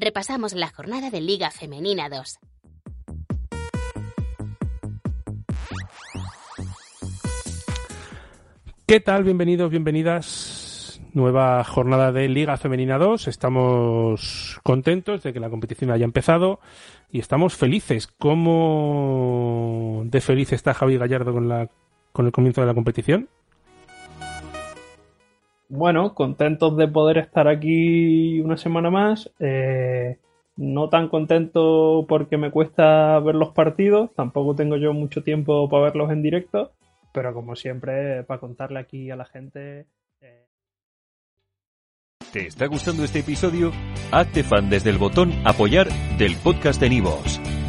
repasamos la jornada de Liga Femenina 2. ¿Qué tal? Bienvenidos, bienvenidas. Nueva jornada de Liga Femenina 2. Estamos contentos de que la competición haya empezado y estamos felices. ¿Cómo de feliz está Javi Gallardo con, la, con el comienzo de la competición? Bueno, contentos de poder estar aquí una semana más. Eh, no tan contento porque me cuesta ver los partidos. Tampoco tengo yo mucho tiempo para verlos en directo pero como siempre, para contarle aquí a la gente. Eh... ¿Te está gustando este episodio? Hazte fan desde el botón Apoyar del podcast de Nivos.